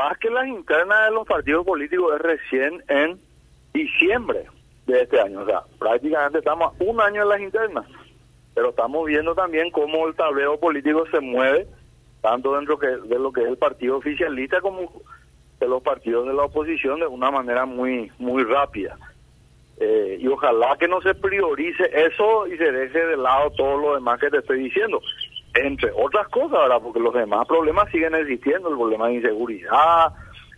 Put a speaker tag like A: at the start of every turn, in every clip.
A: más que las internas de los partidos políticos es recién en diciembre de este año. O sea, prácticamente estamos a un año en las internas. Pero estamos viendo también cómo el tablero político se mueve, tanto dentro que, de lo que es el partido oficialista como de los partidos de la oposición, de una manera muy, muy rápida. Eh, y ojalá que no se priorice eso y se deje de lado todo lo demás que te estoy diciendo. Entre otras cosas, ¿verdad? Porque los demás problemas siguen existiendo, el problema de inseguridad,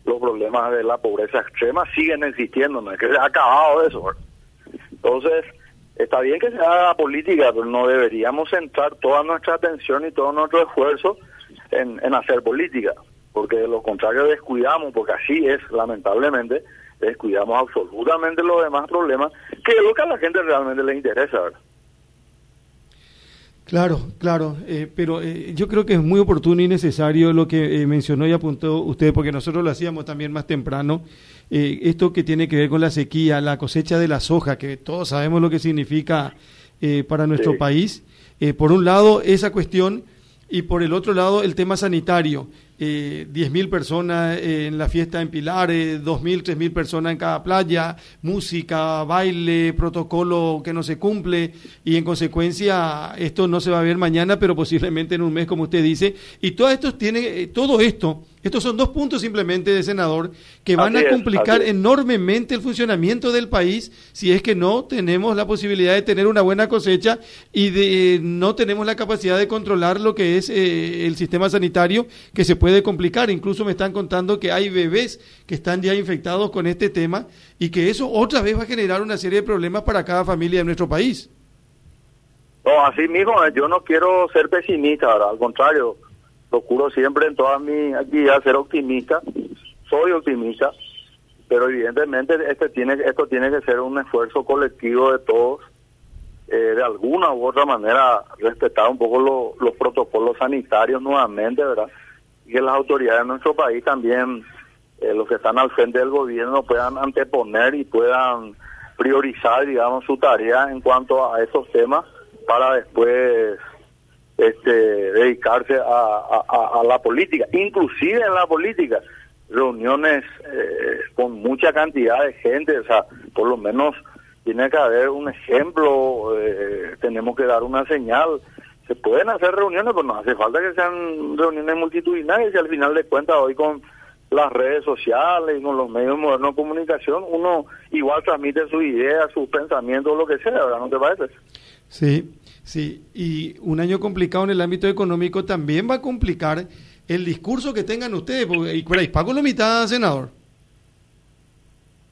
A: los problemas de la pobreza extrema siguen existiendo, no es que se ha acabado eso. Entonces, está bien que se haga política, pero no deberíamos centrar toda nuestra atención y todo nuestro esfuerzo en, en hacer política, porque de lo contrario descuidamos, porque así es, lamentablemente, descuidamos absolutamente los demás problemas, que es lo que a la gente realmente le interesa.
B: Claro, claro, eh, pero eh, yo creo que es muy oportuno y necesario lo que eh, mencionó y apuntó usted, porque nosotros lo hacíamos también más temprano, esto que tiene que ver con la sequía, la cosecha de la soja, que todos sabemos lo que significa para nuestro país. por un lado, esa cuestión, y por el otro lado, el tema sanitario eh, 10.000 personas en la fiesta en Pilares, 2.000, 3.000 personas en cada playa, música, baile, protocolo que no se cumple y en consecuencia esto no se va a ver mañana, pero posiblemente en un mes, como usted dice. Y todo esto tiene, eh, todo esto estos son dos puntos simplemente de senador que van a complicar enormemente el funcionamiento del país si es que no tenemos la posibilidad de tener una buena cosecha y de no tenemos la capacidad de controlar lo que es eh, el sistema sanitario que se puede complicar. Incluso me están contando que hay bebés que están ya infectados con este tema y que eso otra vez va a generar una serie de problemas para cada familia de nuestro país.
A: No, así mismo, yo no quiero ser pesimista, al contrario procuro siempre en todas mis actividades ser optimista, soy optimista, pero evidentemente este tiene, esto tiene que ser un esfuerzo colectivo de todos, eh, de alguna u otra manera respetar un poco los protocolos sanitarios nuevamente, ¿verdad? Que las autoridades de nuestro país también, eh, los que están al frente del gobierno, puedan anteponer y puedan priorizar, digamos, su tarea en cuanto a esos temas para después este, dedicarse a, la política, inclusive en la política, reuniones eh, con mucha cantidad de gente, o sea, por lo menos tiene que haber un ejemplo, eh, tenemos que dar una señal. Se pueden hacer reuniones, pero no hace falta que sean reuniones multitudinarias y al final de cuentas hoy con las redes sociales y con los medios modernos de comunicación, uno igual transmite sus ideas, sus pensamientos, lo que sea, ¿verdad? ¿No te parece?
B: Sí, Sí, y un año complicado en el ámbito económico también va a complicar el discurso que tengan ustedes, porque y pago la mitad, senador.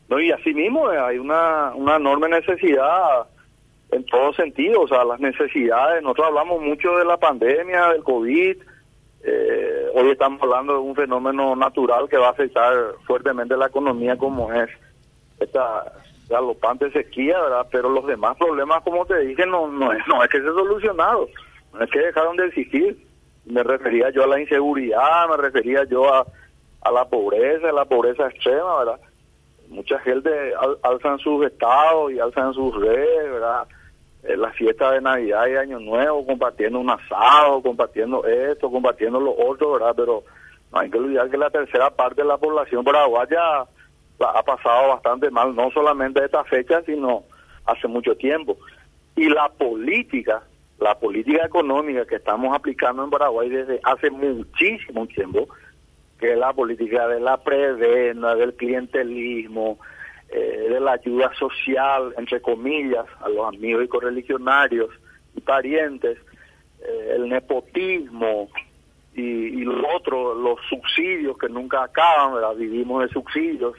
A: No, y así mismo eh, hay una, una enorme necesidad en todo sentido, o sea, las necesidades, nosotros hablamos mucho de la pandemia, del COVID, eh, hoy estamos hablando de un fenómeno natural que va a afectar fuertemente la economía como es esta galopante sequía, ¿verdad? Pero los demás problemas, como te dije, no, no, es, no es que se solucionado, no es que dejaron de existir. Me refería yo a la inseguridad, me refería yo a, la pobreza, a la pobreza extrema, ¿verdad? Mucha gente alzan sus estados y alzan sus redes, ¿verdad? Eh, la fiesta de Navidad y Año Nuevo, compartiendo un asado, compartiendo esto, compartiendo lo otro, ¿verdad? Pero no hay que olvidar que la tercera parte de la población paraguaya ha pasado bastante mal, no solamente esta fecha, sino hace mucho tiempo. Y la política, la política económica que estamos aplicando en Paraguay desde hace muchísimo tiempo, que es la política de la prevena, del clientelismo, eh, de la ayuda social, entre comillas, a los amigos y correligionarios y parientes, eh, el nepotismo y, y lo otro, los subsidios que nunca acaban, ¿verdad? vivimos de subsidios,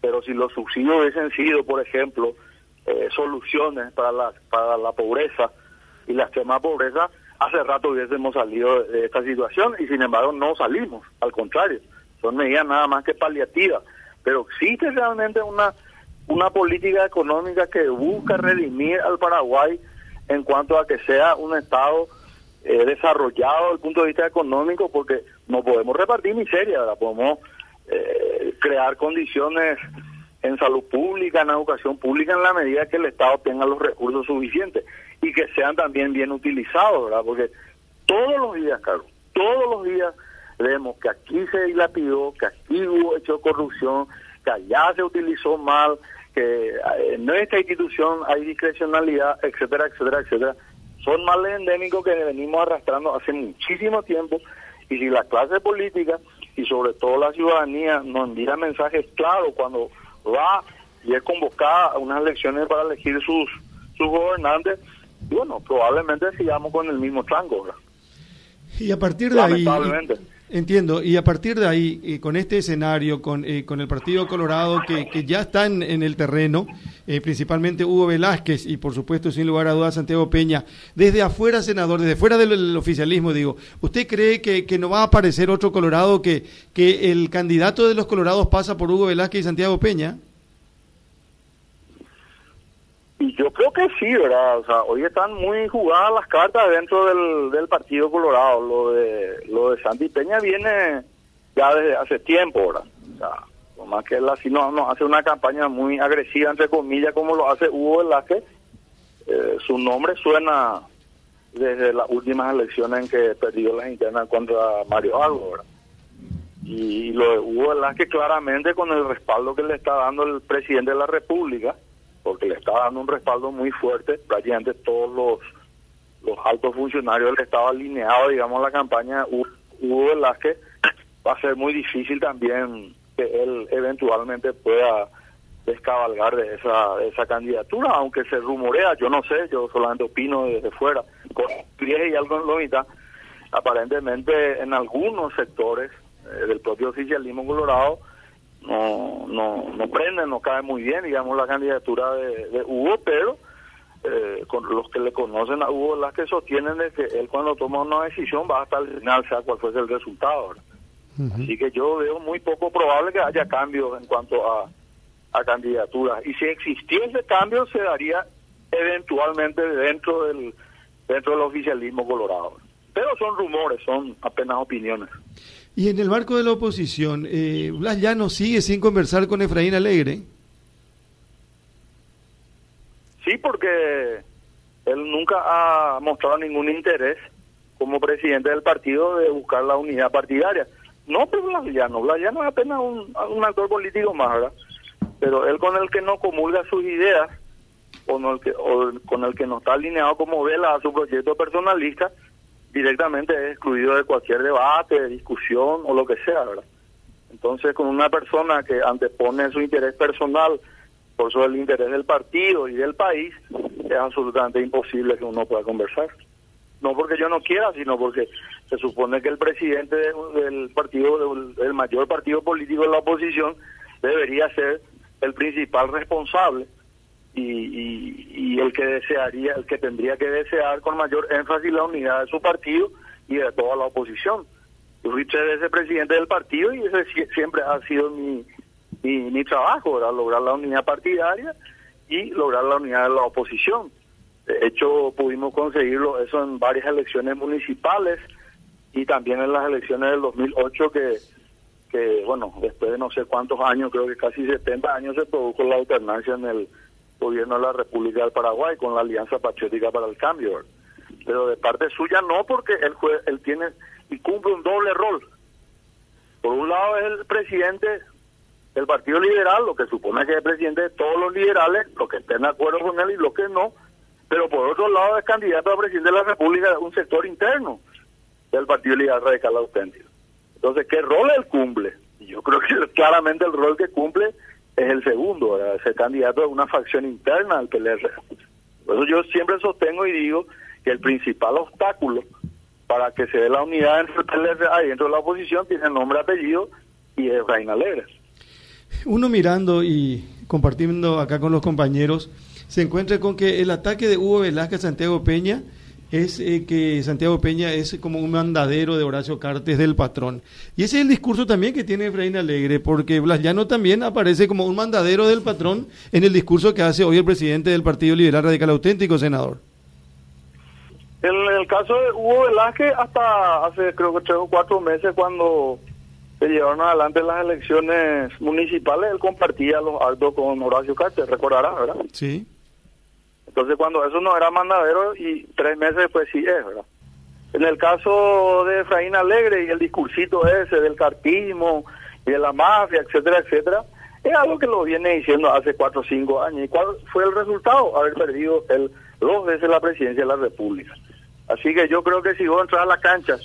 A: pero si los subsidios hubiesen sido, por ejemplo, eh, soluciones para la, para la pobreza y la extrema pobreza, hace rato hubiésemos salido de esta situación y sin embargo no salimos, al contrario, son medidas nada más que paliativas, pero existe realmente una, una política económica que busca redimir al Paraguay en cuanto a que sea un Estado eh, desarrollado desde el punto de vista económico, porque no podemos repartir miseria, podemos eh, crear condiciones en salud pública, en educación pública, en la medida que el Estado tenga los recursos suficientes y que sean también bien utilizados, ¿verdad? Porque todos los días, Carlos, todos los días vemos que aquí se dilapidó, que aquí hubo hecho corrupción, que allá se utilizó mal, que eh, en nuestra institución hay discrecionalidad, etcétera, etcétera, etcétera. Son males endémicos que venimos arrastrando hace muchísimo tiempo y si la clase política y sobre todo la ciudadanía nos envía mensajes claros cuando va y es convocada a unas elecciones para elegir sus, sus gobernantes, bueno, probablemente sigamos con el mismo tranco.
B: Y a partir de ahí, entiendo, y a partir de ahí, y con este escenario, con, eh, con el Partido Colorado que, que ya está en, el terreno, eh, principalmente Hugo Velázquez y por supuesto, sin lugar a dudas, Santiago Peña, desde afuera, senador, desde fuera del oficialismo, digo, ¿usted cree que, que no va a aparecer otro Colorado, que, que el candidato de los Colorados pasa por Hugo Velázquez y Santiago Peña?
A: Y yo creo que sí, ¿verdad? O sea, hoy están muy jugadas las cartas dentro del, del Partido Colorado. Lo de lo de Santi Peña viene ya desde hace tiempo, ¿verdad? O sea, más que él así no, no hace una campaña muy agresiva, entre comillas, como lo hace Hugo Velázquez. Eh, su nombre suena desde las últimas elecciones en que perdió las internas contra Mario Algo, ¿verdad? Y lo de Hugo Velázquez claramente con el respaldo que le está dando el presidente de la República, porque le estaba dando un respaldo muy fuerte, prácticamente todos los, los altos funcionarios del Estado alineados, digamos, la campaña Hugo Velázquez, va a ser muy difícil también que él eventualmente pueda descabalgar de esa, esa candidatura, aunque se rumorea, yo no sé, yo solamente opino desde fuera, con 10 y algo en la mitad, aparentemente en algunos sectores eh, del propio oficialismo colorado, no, no, no prende, no cae muy bien, digamos, la candidatura de, Hugo, pero eh, con los que le conocen a Hugo, las que sostienen de que él cuando toma una decisión va hasta el final, sea cual fuese el resultado. Así que yo veo muy poco probable que haya cambios en cuanto a, a candidaturas. Y si existiese cambio, se daría eventualmente dentro del, dentro del oficialismo colorado. Pero son rumores, son apenas opiniones.
B: Y en el marco de la oposición, eh, Blas no sigue sin conversar con Efraín Alegre.
A: Sí, porque él nunca ha mostrado ningún interés como presidente del partido de buscar la unidad partidaria. No por Blas Llano, Blas Llano es apenas un, actor político más, ¿verdad? Pero él con el que no comulga sus ideas, o, con el que, o con el que no está alineado como vela a su proyecto personalista, directamente es excluido de cualquier debate, discusión o lo que sea, ¿verdad? Entonces, con una persona que antepone su interés personal por sobre el interés del partido y del país, es absolutamente imposible que uno pueda conversar. No porque yo no quiera, sino porque se supone que el presidente del partido, del mayor partido político de la oposición, debería ser el principal responsable y, y, el que desearía, el que tendría que desear con mayor énfasis la unidad de su partido y de toda la oposición. Yo fui tres veces presidente del partido y ese siempre ha sido mi, mi, trabajo, lograr la unidad partidaria y lograr la unidad de la oposición. De hecho, pudimos conseguirlo eso en varias elecciones municipales y también en las elecciones del 2008 que, que bueno, después de no sé cuántos años, creo que casi 70 años se produjo la alternancia en el gobierno de la República del Paraguay con la Alianza Patriótica para el Cambio. Pero de parte suya no, porque él, él tiene y cumple un doble rol. Por un lado es el presidente del Partido Liberal, lo que supone que es el presidente de todos los liberales, los que estén de acuerdo con él y los que no, pero por otro lado es candidato a presidente de la República de un sector interno del Partido Liberal Radical Auténtico. Entonces, ¿qué rol él cumple? yo creo que claramente el rol que cumple es el segundo, ser candidato de una facción interna al PLR. Por eso yo siempre sostengo y digo que el principal obstáculo para que se dé la unidad entre el PLR ahí dentro de la oposición tiene nombre, apellido y es Reina Alegre.
B: Uno mirando y compartiendo acá con los compañeros, se encuentra con que el ataque de Hugo Velázquez Santiago Peña es eh, que Santiago Peña es como un mandadero de Horacio Cartes del patrón. Y ese es el discurso también que tiene Efraín Alegre, porque Blas Llano también aparece como un mandadero del patrón en el discurso que hace hoy el presidente del Partido Liberal Radical Auténtico, senador.
A: En el caso de Hugo Velázquez, hasta hace creo que tres o cuatro meses, cuando se llevaron adelante las elecciones municipales, él compartía los actos con Horacio Cartes, recordará, ¿verdad?
B: Sí.
A: Entonces, cuando eso no era mandadero y tres meses después sí es, ¿verdad? En el caso de Efraín Alegre y el discursito ese del cartismo y de la mafia, etcétera, etcétera, es algo que lo viene diciendo hace cuatro o cinco años. ¿Y cuál fue el resultado? Haber perdido el, dos veces la presidencia de la República. Así que yo creo que si vos entras a la cancha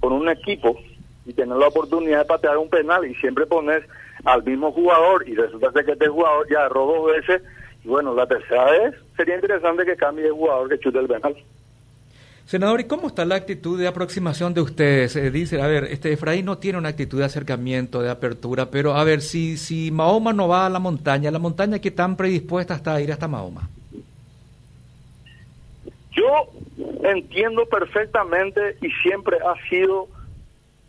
A: con un equipo y tener la oportunidad de patear un penal y siempre pones al mismo jugador y resulta que este jugador ya erró dos veces y bueno, la tercera vez sería interesante que cambie de jugador que chute el penal.
C: Senador, ¿y cómo está la actitud de aproximación de ustedes? Eh, dice, a ver, este Efraín no tiene una actitud de acercamiento, de apertura, pero a ver, si, si Mahoma no va a la montaña, ¿la montaña qué tan predispuesta está a ir hasta Mahoma?
A: Yo entiendo perfectamente y siempre ha sido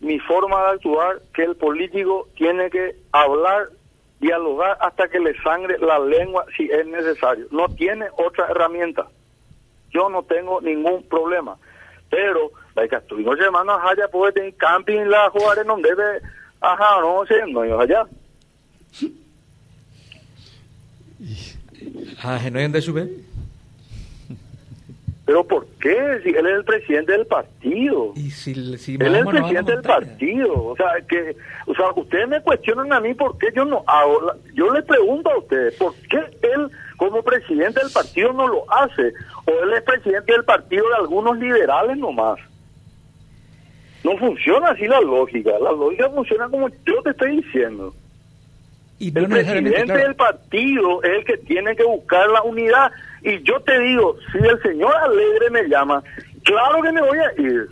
A: mi forma de actuar que el político tiene que hablar, dialogar hasta que le sangre la lengua si es necesario. No tiene otra herramienta. Yo no tengo ningún problema. Pero, la que estuvimos llamando a Jaya, puede tener camping la jugar no debe, ajá, no sé, no yo allá.
C: Ah, no hay de subir.
A: ¿Pero por qué? Si él es el presidente del partido.
C: ¿Y si,
A: él es el presidente del partido. O sea, que, o sea, ustedes me cuestionan a mí por qué yo no hago. Yo le pregunto a ustedes, ¿por qué él como presidente del partido no lo hace? ¿O él es presidente del partido de algunos liberales nomás? No funciona así la lógica. La lógica funciona como yo te estoy diciendo. el presidente del partido es el que tiene que buscar la unidad y yo te digo, si el señor Alegre me llama, claro que me voy a ir.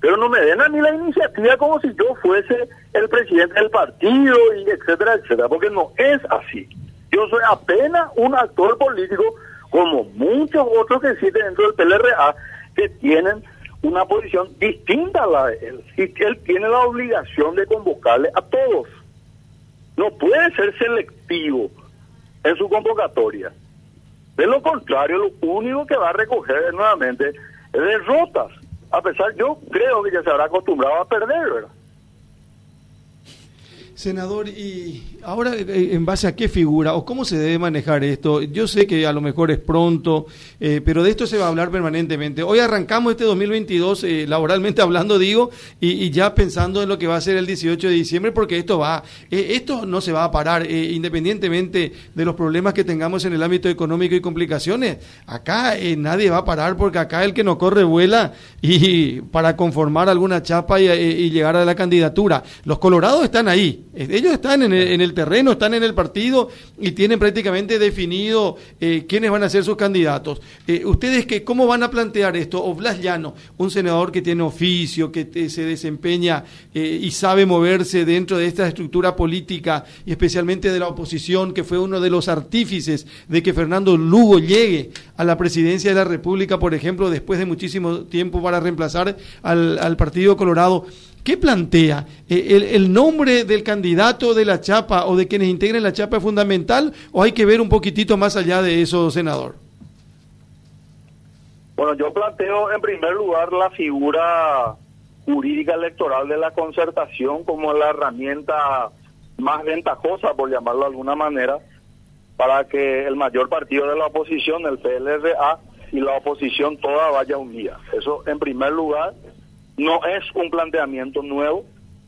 A: Pero no me den a mí la iniciativa como si yo fuese el presidente del partido, y etcétera, etcétera, porque no es así. Yo soy apenas un actor político, como muchos otros que existen dentro del PLRA, que tienen una posición distinta a la de él. Y él tiene la obligación de convocarle a todos. No puede ser selectivo en su convocatoria. De lo contrario, lo único que va a recoger nuevamente es derrotas. A pesar, yo creo que ya se habrá acostumbrado a perder, ¿verdad?
B: Senador, y ahora eh, en base a qué figura o cómo se debe manejar esto, yo sé que a lo mejor es pronto, eh, pero de esto se va a hablar permanentemente. Hoy arrancamos este 2022, eh, laboralmente hablando, digo, y, ya pensando en lo que va a ser el 18 de diciembre, porque esto va, esto no se va a parar, independientemente de los problemas que tengamos en el ámbito económico y complicaciones. Acá nadie va a parar, porque acá el que no corre vuela y para conformar alguna chapa y, y llegar a la candidatura. Los colorados están ahí ellos están en el, terreno, están en el partido y tienen prácticamente definido eh, quiénes van a ser sus candidatos. Eh, ¿Ustedes qué, cómo van a plantear esto? O Blas Llano, un senador que tiene oficio, que se desempeña eh, y sabe moverse dentro de esta estructura política y especialmente de la oposición, que fue uno de los artífices de que Fernando Lugo llegue a la presidencia de la República, por ejemplo, después de muchísimo tiempo para reemplazar al, al Partido Colorado. ¿Qué plantea? Eh, ¿El, nombre del candidato de la chapa o de quienes integren la chapa es fundamental o hay que ver un poquitito más allá de eso, senador?
A: Bueno, yo planteo en primer lugar la figura jurídica electoral de la concertación como la herramienta más ventajosa, por llamarlo de alguna manera, para que el mayor partido de la oposición, el PLRA, y la oposición toda vaya unida. Eso en primer lugar. No es un planteamiento nuevo,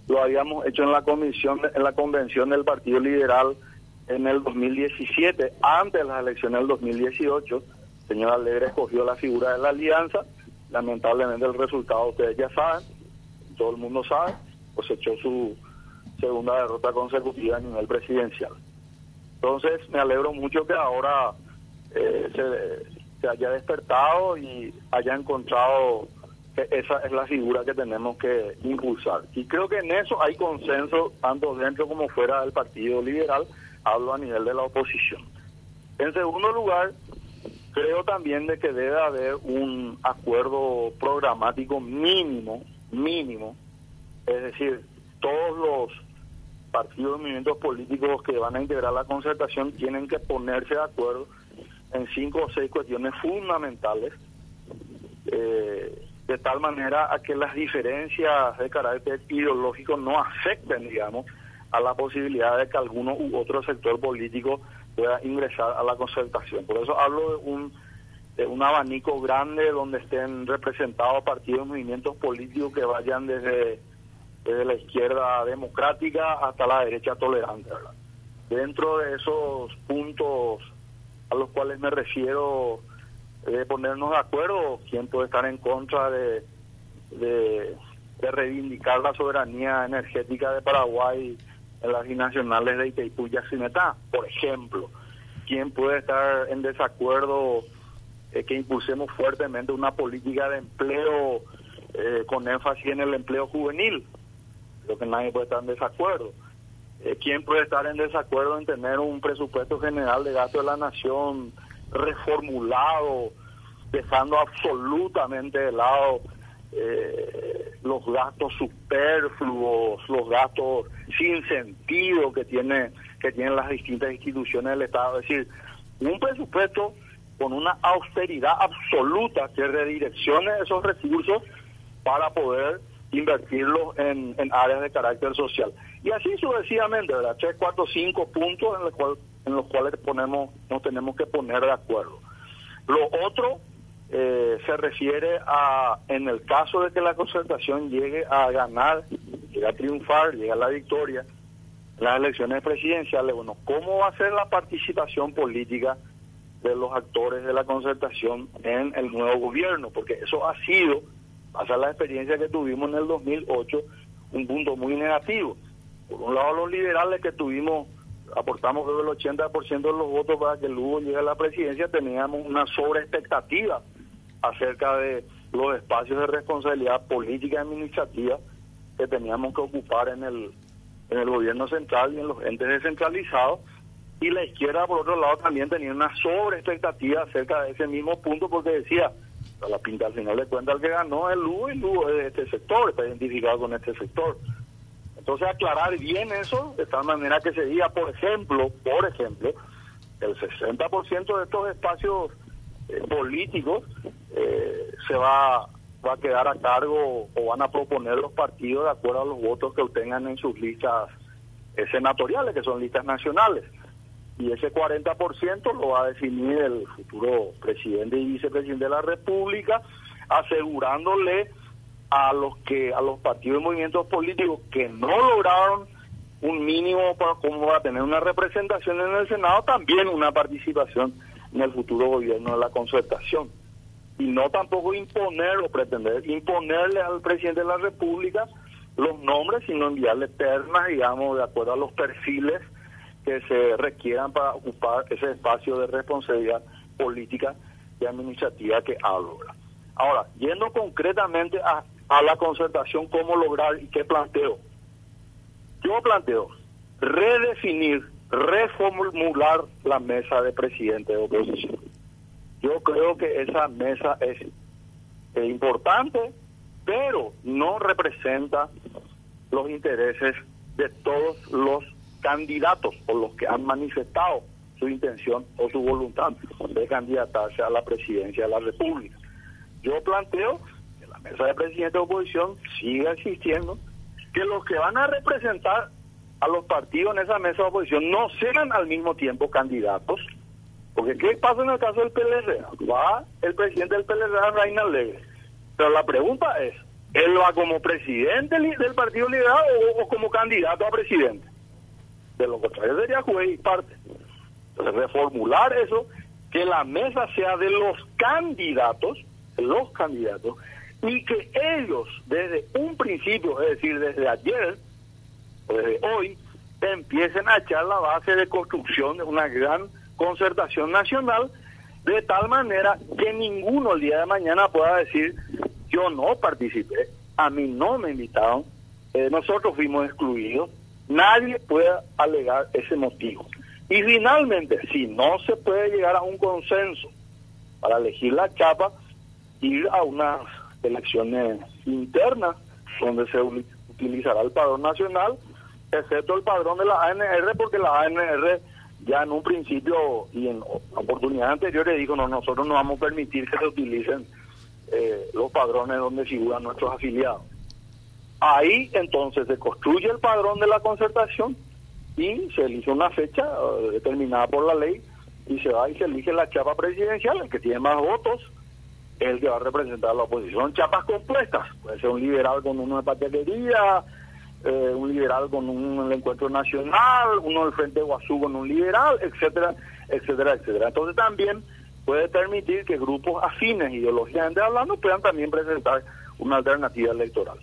A: lo habíamos hecho en la comisión, en la convención del Partido Liberal en el 2017, antes de las elecciones del 2018. señor Alegre escogió la figura de la alianza, lamentablemente el resultado ustedes ya saben, todo el mundo sabe, pues echó su segunda derrota consecutiva a nivel presidencial. Entonces me alegro mucho que ahora eh, se, se haya despertado y haya encontrado esa es la figura que tenemos que impulsar. Y creo que en eso hay consenso tanto dentro como fuera del Partido Liberal, hablo a nivel de la oposición. En segundo lugar, creo también de que debe haber un acuerdo programático mínimo, mínimo, es decir, todos los partidos y movimientos políticos que van a integrar la concertación tienen que ponerse de acuerdo en cinco o seis cuestiones fundamentales eh, de tal manera a que las diferencias de carácter ideológico no afecten, digamos, a la posibilidad de que alguno u otro sector político pueda ingresar a la concertación. Por eso hablo de un un abanico grande donde estén representados partidos y movimientos políticos que vayan desde, desde la izquierda democrática hasta la derecha tolerante. Dentro de esos puntos a los cuales me refiero de ponernos de acuerdo, quién puede estar en contra de, de, reivindicar la soberanía energética de Paraguay en las binacionales de Itaipú y Yacinetá, por ejemplo. ¿Quién puede estar en desacuerdo eh, que impulsemos fuertemente una política de empleo eh, con énfasis en el empleo juvenil? Creo que nadie puede estar en desacuerdo. Eh, ¿Quién puede estar en desacuerdo en tener un presupuesto general de gasto de la nación reformulado, dejando absolutamente de lado eh, los gastos superfluos, los gastos sin sentido que tiene que tienen las distintas instituciones del Estado, es decir, un presupuesto con una austeridad absoluta que redireccione esos recursos para poder invertirlos en, áreas de carácter social. Y así sucesivamente, ¿verdad? Tres, cuatro, cinco puntos en los, cuales en los cuales ponemos, nos tenemos que poner de acuerdo. Lo otro eh, se refiere a, en el caso de que la concertación llegue a ganar, llegue a triunfar, llegue a la victoria las elecciones presidenciales, bueno, ¿cómo va a ser la participación política de los actores de la concertación en el nuevo gobierno? Porque eso ha sido, hasta la experiencia que tuvimos en el 2008, un punto muy negativo. Por un lado, los liberales que tuvimos aportamos el 80% de los votos para que Lugo llegue a la presidencia, teníamos una sobreexpectativa acerca de los espacios de responsabilidad política y administrativa que teníamos que ocupar en el, en el gobierno central y en los entes descentralizados. Y la izquierda, por otro lado, también tenía una sobreexpectativa acerca de ese mismo punto porque decía, a la pinta al final de cuentas el que ganó es Lugo y Lugo es de este sector, está identificado con este sector. Entonces aclarar bien eso de tal manera que se diga, por ejemplo, por ejemplo, el 60% de estos espacios eh, políticos eh, se va, va a quedar a cargo o van a proponer los partidos de acuerdo a los votos que obtengan en sus listas eh, senatoriales, que son listas nacionales. Y ese 40% lo va a definir el futuro presidente y vicepresidente de la República, asegurándole a los que a los partidos y movimientos políticos que no lograron un mínimo para cómo va a tener una representación en el Senado, también una participación en el futuro gobierno de la concertación. Y no tampoco imponer o pretender imponerle al presidente de la República los nombres, sino enviarle ternas, digamos, de acuerdo a los perfiles que se requieran para ocupar ese espacio de responsabilidad política y administrativa que hablo. Ahora, yendo concretamente a a la concertación cómo lograr y qué planteo. Yo planteo redefinir, reformular la mesa de presidente de oposición. Yo creo que esa mesa es, importante, pero no representa los intereses de todos los candidatos o los que han manifestado su intención o su voluntad de candidatarse a la presidencia de la República. Yo planteo mesa de presidente de oposición siga existiendo, que los que van a representar a los partidos en esa mesa de oposición no sean al mismo tiempo candidatos, porque ¿qué pasa en el caso del PLR? Va el presidente del PLR a Reina Alegre, pero la pregunta es, ¿él va como presidente del Partido Liberal o, como candidato a presidente? De lo contrario sería juez y parte. Entonces reformular eso, que la mesa sea de los candidatos, los candidatos, y que ellos desde un principio, es decir, desde ayer o desde hoy, empiecen a echar la base de construcción de una gran concertación nacional, de tal manera que ninguno el día de mañana pueda decir, yo no participé, a mí no me invitaron, eh, nosotros fuimos excluidos, nadie puede alegar ese motivo. Y finalmente, si no se puede llegar a un consenso para elegir la chapa, ir a una elecciones internas, donde se utilizará el padrón nacional, excepto el padrón de la ANR, porque la ANR ya en un principio y en oportunidades anteriores dijo, no, nosotros no vamos a permitir que se utilicen eh, los padrones donde figuran nuestros afiliados. Ahí entonces se construye el padrón de la concertación y se elige una fecha eh, determinada por la ley y se va y se elige la chapa presidencial, el que tiene más votos es el que va a representar a la oposición. Chapas compuestas, puede ser un liberal con uno de patequería, eh, un liberal con un encuentro nacional, uno del Frente Guazú con un liberal, etcétera, etcétera, etcétera. Entonces también puede permitir que grupos afines ideológicamente hablando puedan también presentar una alternativa electoral.